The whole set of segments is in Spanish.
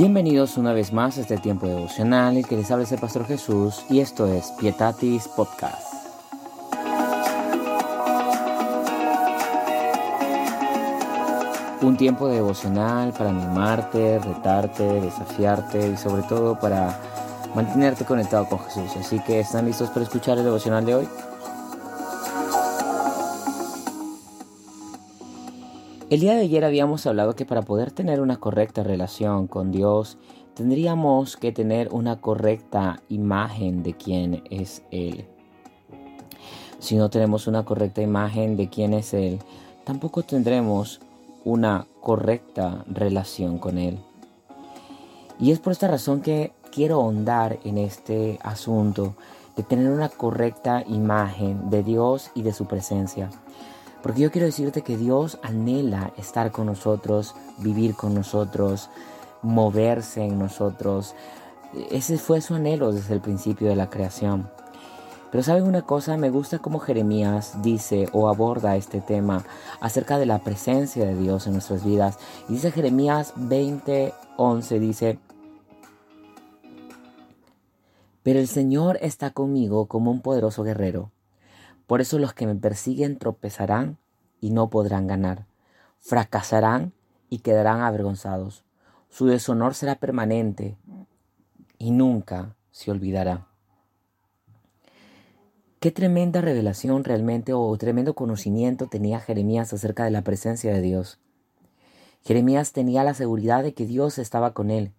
Bienvenidos una vez más a este tiempo devocional el que les habla el Pastor Jesús y esto es Pietatis Podcast. Un tiempo devocional para animarte, retarte, desafiarte y sobre todo para mantenerte conectado con Jesús. Así que ¿están listos para escuchar el devocional de hoy? El día de ayer habíamos hablado que para poder tener una correcta relación con Dios, tendríamos que tener una correcta imagen de quién es Él. Si no tenemos una correcta imagen de quién es Él, tampoco tendremos una correcta relación con Él. Y es por esta razón que quiero ahondar en este asunto de tener una correcta imagen de Dios y de su presencia. Porque yo quiero decirte que Dios anhela estar con nosotros, vivir con nosotros, moverse en nosotros. Ese fue su anhelo desde el principio de la creación. Pero saben una cosa, me gusta cómo Jeremías dice o aborda este tema acerca de la presencia de Dios en nuestras vidas. Y dice Jeremías 20:11 dice, "Pero el Señor está conmigo como un poderoso guerrero. Por eso los que me persiguen tropezarán y no podrán ganar. Fracasarán y quedarán avergonzados. Su deshonor será permanente y nunca se olvidará. Qué tremenda revelación realmente o tremendo conocimiento tenía Jeremías acerca de la presencia de Dios. Jeremías tenía la seguridad de que Dios estaba con él,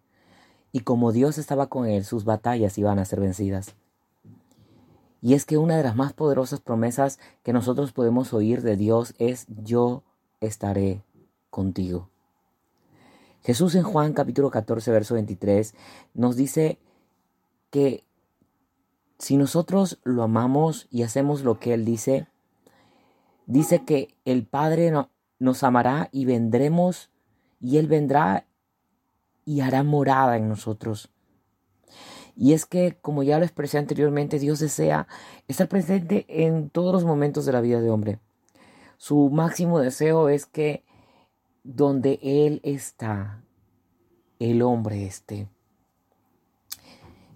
y como Dios estaba con él, sus batallas iban a ser vencidas. Y es que una de las más poderosas promesas que nosotros podemos oír de Dios es yo estaré contigo. Jesús en Juan capítulo 14, verso 23 nos dice que si nosotros lo amamos y hacemos lo que Él dice, dice que el Padre nos amará y vendremos y Él vendrá y hará morada en nosotros. Y es que, como ya lo expresé anteriormente, Dios desea estar presente en todos los momentos de la vida de hombre. Su máximo deseo es que donde Él está, el hombre esté.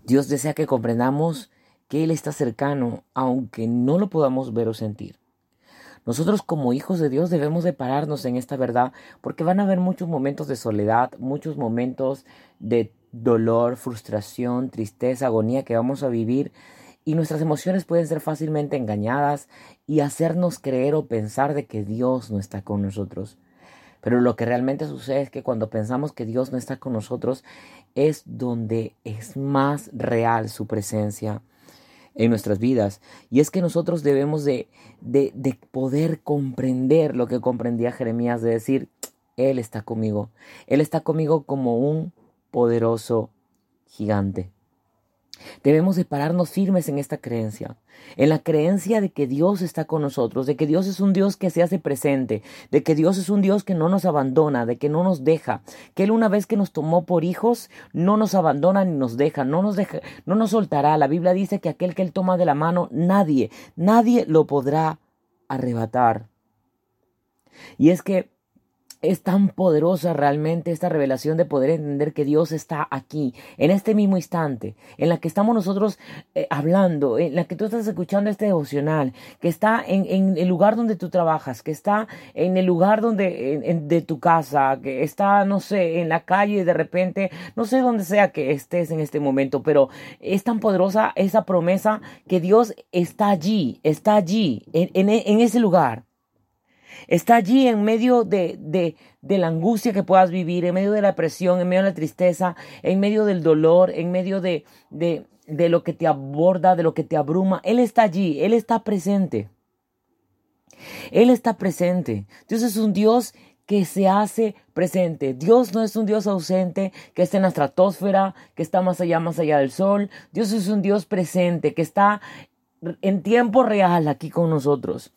Dios desea que comprendamos que Él está cercano, aunque no lo podamos ver o sentir. Nosotros como hijos de Dios debemos de pararnos en esta verdad porque van a haber muchos momentos de soledad, muchos momentos de dolor, frustración, tristeza, agonía que vamos a vivir y nuestras emociones pueden ser fácilmente engañadas y hacernos creer o pensar de que Dios no está con nosotros. Pero lo que realmente sucede es que cuando pensamos que Dios no está con nosotros es donde es más real su presencia en nuestras vidas. Y es que nosotros debemos de, de, de poder comprender lo que comprendía Jeremías, de decir, Él está conmigo. Él está conmigo como un poderoso gigante. Debemos de pararnos firmes en esta creencia, en la creencia de que Dios está con nosotros, de que Dios es un Dios que se hace presente, de que Dios es un Dios que no nos abandona, de que no nos deja, que Él una vez que nos tomó por hijos, no nos abandona ni nos deja, no nos deja, no nos soltará. La Biblia dice que aquel que Él toma de la mano, nadie, nadie lo podrá arrebatar. Y es que es tan poderosa realmente esta revelación de poder entender que Dios está aquí, en este mismo instante, en la que estamos nosotros eh, hablando, en la que tú estás escuchando este devocional, que está en, el lugar donde tú trabajas, que está en el lugar donde, de tu casa, que está, no sé, en la calle de repente, no sé dónde sea que estés en este momento, pero es tan poderosa esa promesa que Dios está allí, está allí, en ese lugar. Está allí en medio de, de, de, la angustia que puedas vivir, en medio de la presión, en medio de la tristeza, en medio del dolor, en medio de, de, de lo que te aborda, de lo que te abruma. Él está allí, Él está presente. Él está presente. Dios es un Dios que se hace presente. Dios no es un Dios ausente que está en la estratosfera, que está más allá, más allá del sol. Dios es un Dios presente, que está en tiempo real aquí con nosotros.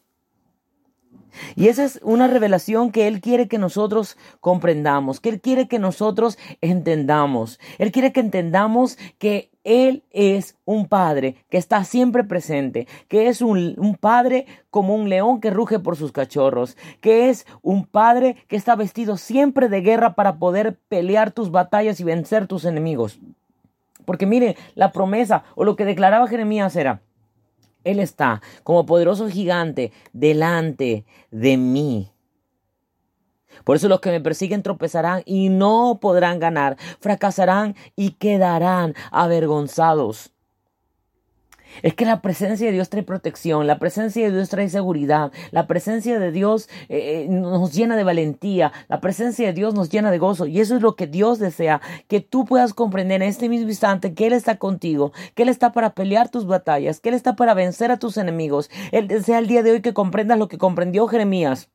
Y esa es una revelación que Él quiere que nosotros comprendamos, que Él quiere que nosotros entendamos. Él quiere que entendamos que Él es un Padre que está siempre presente, que es un, Padre como un león que ruge por sus cachorros, que es un Padre que está vestido siempre de guerra para poder pelear tus batallas y vencer tus enemigos. Porque mire, la promesa o lo que declaraba Jeremías era, Él está como poderoso gigante delante de mí. Por eso los que me persiguen tropezarán y no podrán ganar, fracasarán y quedarán avergonzados. Es que la presencia de Dios trae protección, la presencia de Dios trae seguridad, la presencia de Dios eh, eh, nos llena de valentía, la presencia de Dios nos llena de gozo y eso es lo que Dios desea, que tú puedas comprender en este mismo instante que Él está contigo, que Él está para pelear tus batallas, que Él está para vencer a tus enemigos. Él desea el día de hoy que comprendas lo que comprendió Jeremías.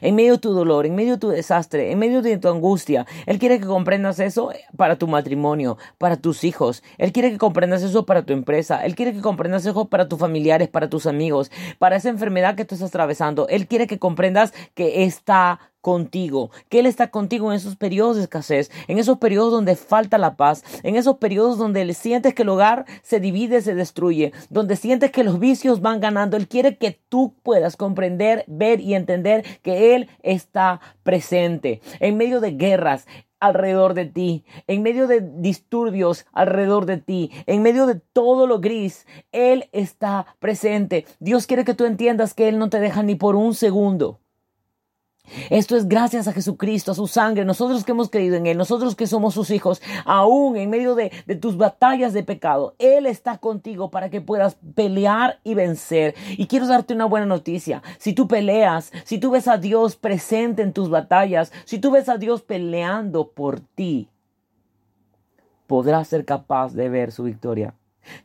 En medio de tu dolor, en medio de tu desastre, en medio de tu angustia, Él quiere que comprendas eso para tu matrimonio, para tus hijos. Él quiere que comprendas eso para tu empresa. Él quiere que comprendas eso para tus familiares, para tus amigos, para esa enfermedad que tú estás atravesando. Él quiere que comprendas que está contigo, que Él está contigo en esos periodos de escasez, en esos periodos donde falta la paz, en esos periodos donde sientes que el hogar se divide, se destruye, donde sientes que los vicios van ganando. Él quiere que tú puedas comprender, ver y entender que Él está presente en medio de guerras, alrededor de ti, en medio de disturbios alrededor de ti, en medio de todo lo gris, Él está presente. Dios quiere que tú entiendas que Él no te deja ni por un segundo. Esto es gracias a Jesucristo, a su sangre, nosotros que hemos creído en Él, nosotros que somos sus hijos, aún en medio de, tus batallas de pecado, Él está contigo para que puedas pelear y vencer. Y quiero darte una buena noticia. Si tú peleas, si tú ves a Dios presente en tus batallas, si tú ves a Dios peleando por ti, podrás ser capaz de ver su victoria.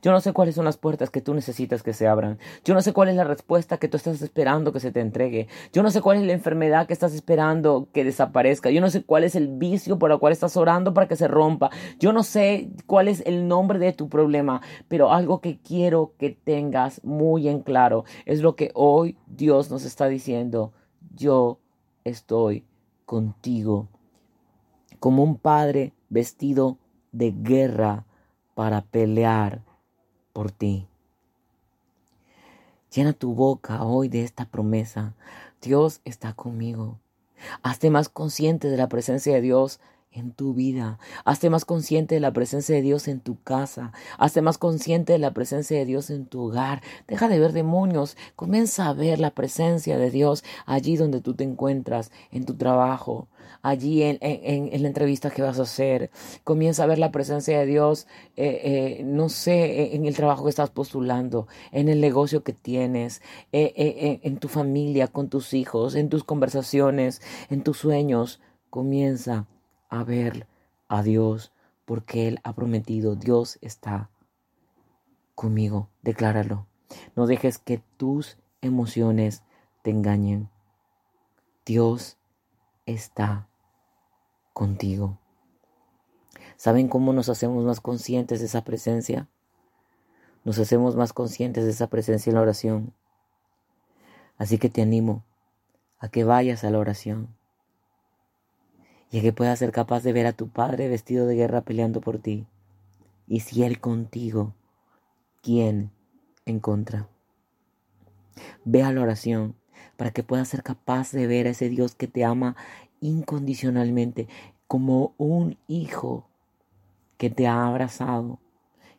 Yo no sé cuáles son las puertas que tú necesitas que se abran. Yo no sé cuál es la respuesta que tú estás esperando que se te entregue. Yo no sé cuál es la enfermedad que estás esperando que desaparezca. Yo no sé cuál es el vicio por el cual estás orando para que se rompa. Yo no sé cuál es el nombre de tu problema. Pero algo que quiero que tengas muy en claro es lo que hoy Dios nos está diciendo. Yo estoy contigo. Como un padre vestido de guerra para pelear por ti. Llena tu boca hoy de esta promesa. Dios está conmigo. Hazte más consciente de la presencia de Dios en tu vida. Hazte más consciente de la presencia de Dios en tu casa. Hazte más consciente de la presencia de Dios en tu hogar. Deja de ver demonios. Comienza a ver la presencia de Dios allí donde tú te encuentras, en tu trabajo, allí en, en, la entrevista que vas a hacer. Comienza a ver la presencia de Dios, eh, eh, no sé, en el trabajo que estás postulando, en el negocio que tienes, eh, en tu familia, con tus hijos, en tus conversaciones, en tus sueños. Comienza a ver a Dios porque Él ha prometido, Dios está conmigo. Decláralo. No dejes que tus emociones te engañen. Dios está contigo. ¿Saben cómo nos hacemos más conscientes de esa presencia? Nos hacemos más conscientes de esa presencia en la oración. Así que te animo a que vayas a la oración y que puedas ser capaz de ver a tu Padre vestido de guerra peleando por ti. Y si Él contigo, ¿quién en contra? Ve a la oración para que puedas ser capaz de ver a ese Dios que te ama incondicionalmente como un hijo que te ha abrazado,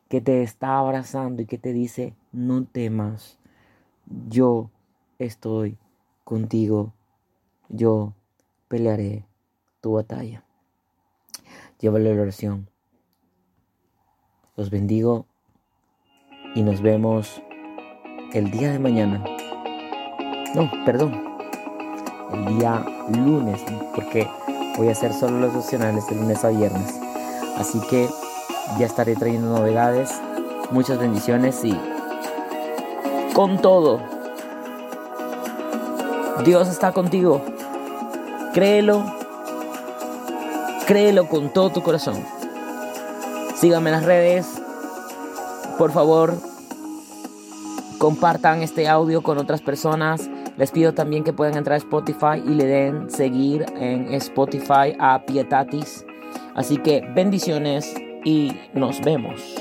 que te está abrazando y que te dice, no temas, yo estoy contigo, yo pelearé tu batalla. Llévale la oración. Los bendigo y nos vemos el día de mañana. No, perdón. El día lunes, porque voy a hacer solo los opcionales de lunes a viernes. Así que ya estaré trayendo novedades. Muchas bendiciones y con todo. Dios está contigo. Créelo Créelo con todo tu corazón. Síganme en las redes. Por favor, compartan este audio con otras personas. Les pido también que puedan entrar a Spotify y le den seguir en Spotify a Pietatis. Así que bendiciones y nos vemos.